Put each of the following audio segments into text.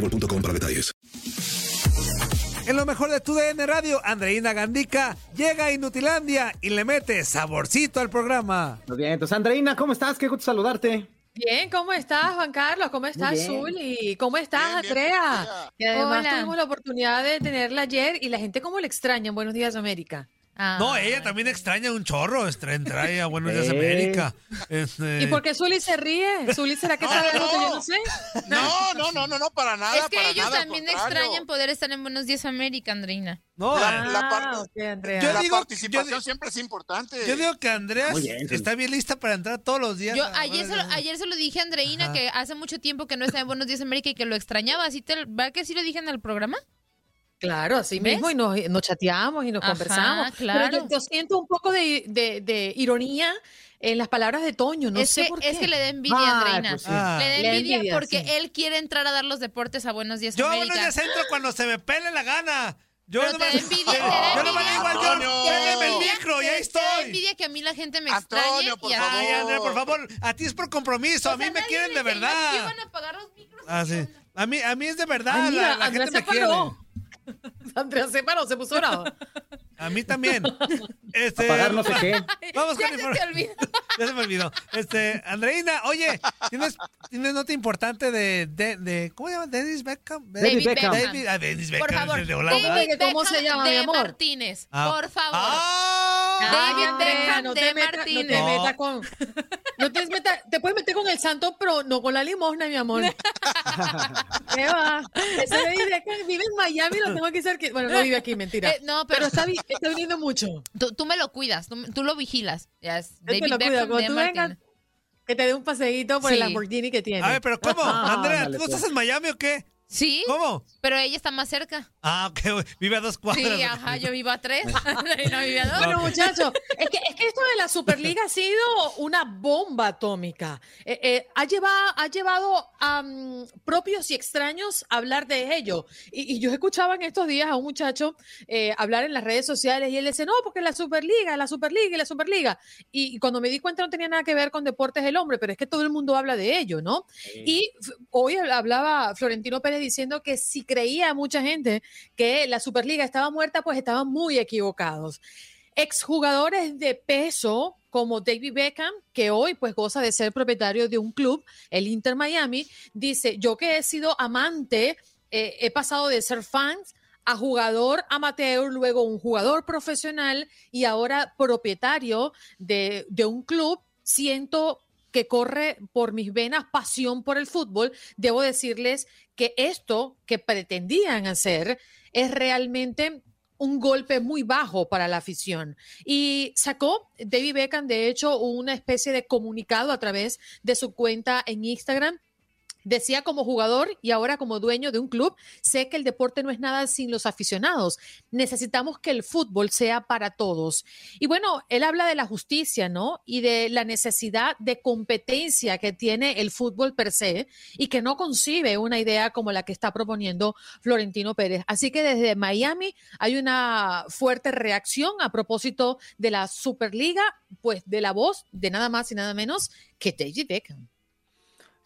boostmobile.com para detalles. En lo mejor de tu DN Radio, Andreina Gandica llega a Inutilandia y le mete saborcito al programa. Muy bien, entonces Andreina, ¿cómo estás? Qué gusto saludarte. Bien, ¿cómo estás, Juan Carlos? ¿Cómo estás. Zuli? ¿Cómo estás, Bien, bien, Andrea? Y además Hola. tuvimos la oportunidad de tenerla ayer y la gente cómo le extraña en Buenos Días América. No, Ah. ella también extraña un chorro, extraña a Buenos Días. América. Este, ¿Y por qué Zuli se ríe? ¿Zuli será que No, sabe algo que yo no. no sé? No, no, no, no, no, para nada. Es que para ellos nada, también extrañan poder estar en Buenos Días América, Andreina. No, La, la Ah, parte- ok, Andrea. Yo la digo- participación yo siempre es importante. yo digo que Andrea está bien lista para entrar todos los días. Yo ayer se, lo, ayer se lo dije a Andreina Ajá. que hace mucho tiempo que no está en Buenos Días América y que lo extrañaba. ¿Sí te, ¿Va que sí lo dije en el programa? Claro, así ¿Ves? mismo, y nos, nos chateamos y nos Ajá, conversamos. Pero claro. yo, yo siento un poco de, de- de ironía en las palabras de Toño, no es, sé que, por qué. es que le da envidia, Andreina. pues sí. Ah. Le da Le da envidia, envidia, porque sí. él quiere entrar a dar los deportes a Buenos Días Yo a. Buenos Días entro cuando se me pele la gana. Yo Pero te nomás- da envidia, te yo da nomás envidia. digo, yo, Antonio. el micro y ahí Te- te da estoy. envidia que a mí la gente me Antonio, extrañe. por favor. Ay, Andrea, por favor, a ti es por compromiso, a mí me quieren de me- verdad. a apagar los micros. Ah, sí. A mí, a mí es de verdad, Ay, mira, la, gente me quiere. Andrea se paró, se puso bravo. A mí también. Este, Apagar no sé qué. Vamos Ya con se te olvidó. Ya se me olvidó. Este, Andreina, oye, ¿tienes, tienes nota importante de, de, de ¿cómo se llama? Dennis Beckham. David Beckham. David, ah, Dennis Beckham, Por favor, es el de Holanda. David cómo se Beckham llama, mi de amor. Martínez. Ah. Por favor. ¡Ah! David Beckham no de te meta- Martínez. No te metas con. No te, meta- te puedes meter con el santo, pero no con la limosna, mi amor. ¿Qué va? Ese David Beckham vive en Miami, lo tengo aquí cerca. Bueno, no vive aquí, mentira. Eh, no, pero pero, está, está viniendo mucho. tú, tú me lo cuidas, tú, tú lo vigilas. Ya es Yo te David lo. Beckham de vengas, Martínez. que te dé un paseíto por el. Lamborghini que tiene. A ver, pero ¿cómo? Ah, Andrea, ¿tú pues. estás en Miami o qué? Sí, ¿Cómo? pero ella está más cerca. Ah, ok, güey, vive a dos cuadras. Sí, ajá, yo vivo a tres. y no vive a dos. Bueno, muchachos, es que, es que esto de la Superliga ha sido una bomba atómica. Eh, eh, ha, llevado, ha llevado a mm, propios y extraños a hablar de ello. Y, y yo escuchaba en estos días a un muchacho eh, hablar en las redes sociales y él decía, no, porque la Superliga, la Superliga y la Superliga. Y, y cuando me di cuenta no tenía nada que ver con deportes del hombre, pero es que todo el mundo habla de ello, ¿no? Y hoy hablaba Florentino Pérez diciendo que si creía mucha gente que la Superliga estaba muerta, pues estaban muy equivocados. Exjugadores de peso como David Beckham, que hoy pues goza de ser propietario de un club, el Inter Miami, dice, yo que he sido amante, eh, he pasado de ser fan a jugador amateur, luego un jugador profesional y ahora propietario de, de un club, siento que corre por mis venas pasión por el fútbol, debo decirles que esto que pretendían hacer es realmente un golpe muy bajo para la afición. Y sacó David Beckham, de hecho, una especie de comunicado a través de su cuenta en Instagram Decía como jugador y ahora como dueño de un club, sé que el deporte no es nada sin los aficionados. Necesitamos que el fútbol sea para todos. Y bueno, él habla de la justicia, ¿no? Y de la necesidad de competencia que tiene el fútbol per se y que no concibe una idea como la que está proponiendo Florentino Pérez. Así que desde Miami hay una fuerte reacción a propósito de la Superliga, pues de la voz de nada más y nada menos que David Beckham.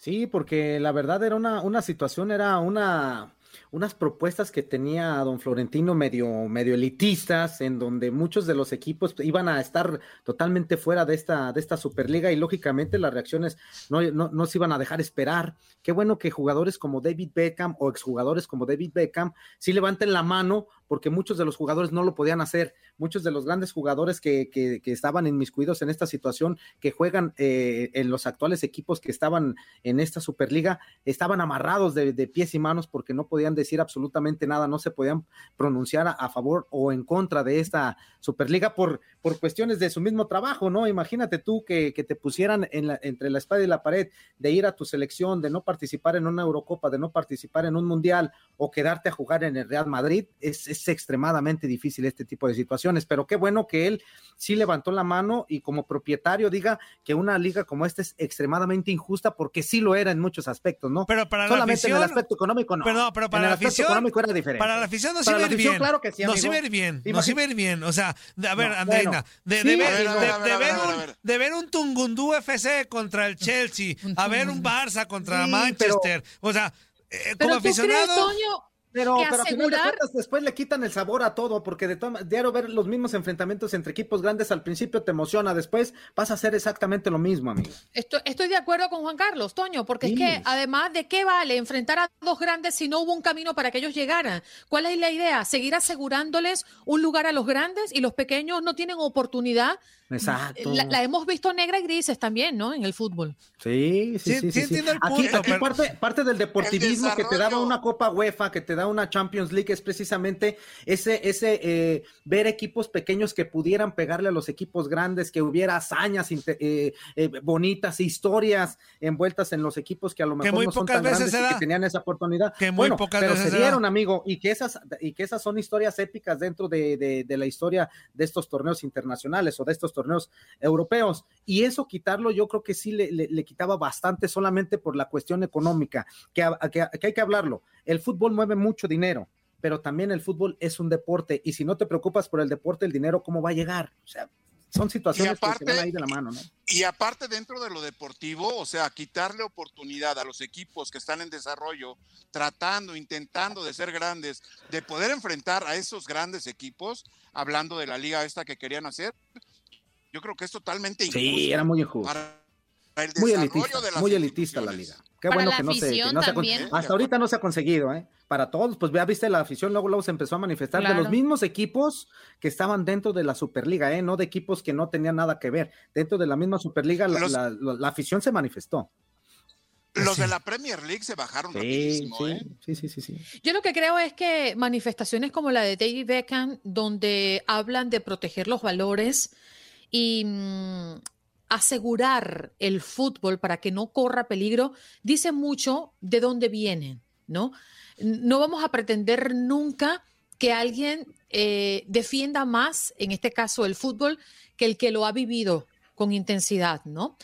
Sí, porque la verdad era una, una situación, era una, unas propuestas que tenía don Florentino medio, medio elitistas, en donde muchos de los equipos iban a estar totalmente fuera de esta, de esta Superliga y lógicamente las reacciones no, no, no se iban a dejar esperar. Qué bueno que jugadores como David Beckham o exjugadores como David Beckham sí levanten la mano porque muchos de los jugadores no lo podían hacer. Muchos de los grandes jugadores que, que, que estaban inmiscuidos en esta situación, que juegan eh, en los actuales equipos que estaban en esta Superliga, estaban amarrados de, pies y manos porque no podían decir absolutamente nada, no se podían pronunciar a, favor o en contra de esta Superliga por, por cuestiones de su mismo trabajo, ¿no? Imagínate tú que, que te pusieran en la, entre la espada y la pared de ir a tu selección, de no participar en una Eurocopa, de no participar en un Mundial o quedarte a jugar en el Real Madrid, es extremadamente difícil este tipo de situaciones, pero qué bueno que él sí levantó la mano y como propietario diga que una liga como esta es extremadamente injusta porque sí lo era en muchos aspectos, ¿no? Pero para Solamente la afición, en el aspecto económico no. Pero, no, pero para en el la afición, económico era diferente. Para la afición no Para se la ve afición, bien. claro que sí, no amigo. se ve bien, no Imagínate- se ve bien. O sea, de- a ver, No, Andreina, bueno, de, ver, a a a a un, a ver. de ver un Tungundú FC contra el Chelsea, a ver un Barça contra Sí, Manchester. O sea, eh, como crees, aficionado. Toño, Pero, que pero a final de asegurar- cuentas después le quitan el sabor a todo, porque de toma- diario ver los mismos enfrentamientos entre equipos grandes al principio te emociona, después vas a hacer exactamente lo mismo, amigo. Estoy, estoy de acuerdo con Juan Carlos, Toño, porque Sí. es que además de qué vale enfrentar a dos grandes si no hubo un camino para que ellos llegaran. ¿Cuál es la idea? Seguir asegurándoles un lugar a los grandes y los pequeños no tienen oportunidad. Exacto. La, la hemos visto negra y grises también, ¿no? En el fútbol. Sí, sí, Sí, sí. sí entiendo el Aquí, punto, aquí pero- parte, parte del deportivismo que te daba una Copa UEFA, que te da una Champions League, es precisamente ese, ese eh, ver equipos pequeños que pudieran pegarle a los equipos grandes, que hubiera hazañas eh, eh, bonitas, historias envueltas en los equipos que a lo mejor muy no son pocas tan veces grandes y que tenían esa oportunidad. Que muy bueno, pocas pero veces se da. dieron, amigo, y que esas, y que esas son historias épicas dentro de, de- de la historia de estos torneos internacionales o de estos torneos europeos. Y eso quitarlo, yo creo que sí le, le- le quitaba bastante solamente por la cuestión económica, que, que- que hay que hablarlo. El fútbol mueve mucho dinero, pero también el fútbol es un deporte. Y si no te preocupas por el deporte, el dinero, ¿cómo va a llegar? O sea, son situaciones que se van ahí de la mano, ¿no? Y aparte dentro de lo deportivo, o sea, quitarle oportunidad a los equipos que están en desarrollo, tratando, intentando de ser grandes, de poder enfrentar a esos grandes equipos, hablando de la liga esta que querían hacer, yo creo que es totalmente injusto. Sí, era muy injusto. para el Muy desarrollo elitista, de las muy elitista la liga. Qué Para bueno la que no se, que no se también. hasta ahorita no se ha conseguido, ¿eh? Para todos, pues ya viste la afición, luego, luego se empezó a manifestar de los mismos equipos que estaban dentro de la Superliga, ¿eh? No de equipos que no tenían nada que ver. Dentro de la misma Superliga, la, Los- la- la- la afición se manifestó. Los de la Premier League se bajaron Sí, rapidísimo, sí, ¿eh? sí, sí, sí, sí. Yo lo que creo es que manifestaciones como la de David Beckham, donde hablan de proteger los valores y mm, asegurar el fútbol para que no corra peligro, dice mucho de dónde vienen, ¿no? No vamos a pretender nunca que alguien eh, defienda más, en este caso el fútbol, que el que lo ha vivido con intensidad, ¿no?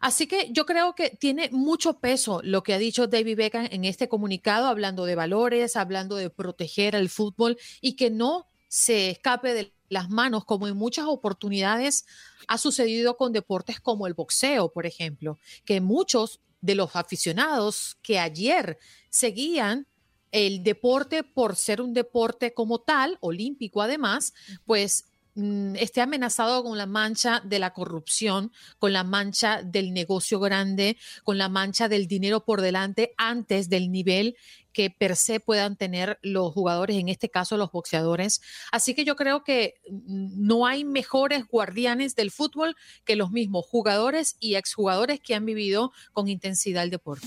Así que yo creo que tiene mucho peso lo que ha dicho David Beckham en este comunicado, hablando de valores, hablando de proteger al fútbol y que no se escape de las manos, como en muchas oportunidades ha sucedido con deportes como el boxeo, por ejemplo, que muchos de los aficionados que ayer seguían el deporte por ser un deporte como tal, olímpico además, pues mm, esté amenazado con la mancha de la corrupción, con la mancha del negocio grande, con la mancha del dinero por delante antes del nivel que per se puedan tener los jugadores, en este caso los boxeadores. Así que yo creo que mm, no hay mejores guardianes del fútbol que los mismos jugadores y exjugadores que han vivido con intensidad el deporte.